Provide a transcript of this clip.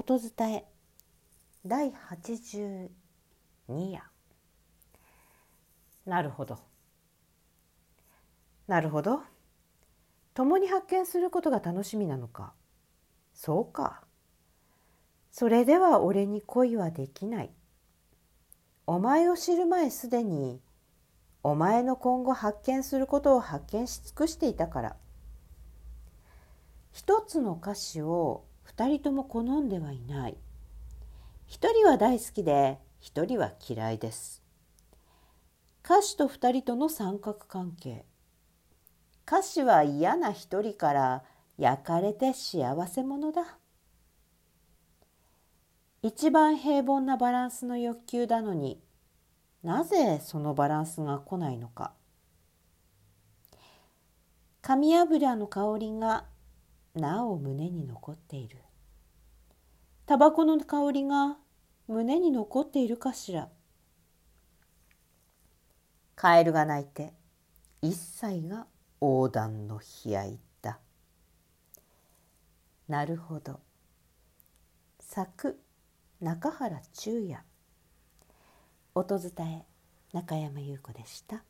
音伝え第82夜。なるほど。なるほど。共に発見することが楽しみなのか。そうか。それでは俺に恋はできない。お前を知る前すでにお前の今後発見することを発見し尽くしていたから。一つの歌詞を二人とも好んではいない。一人は大好きで一人は嫌いです。歌詞と二人との三角関係。歌詞は嫌な一人から焼かれて幸せ者だ。一番平凡なバランスの欲求だのになぜそのバランスが来ないのか。紙油の香りがなお胸に残っている。タバコの香りが胸に残っているかしら。カエルが鳴いて一切が横断の悲哀だなるほど。作中原中也。音伝え中山優子でした。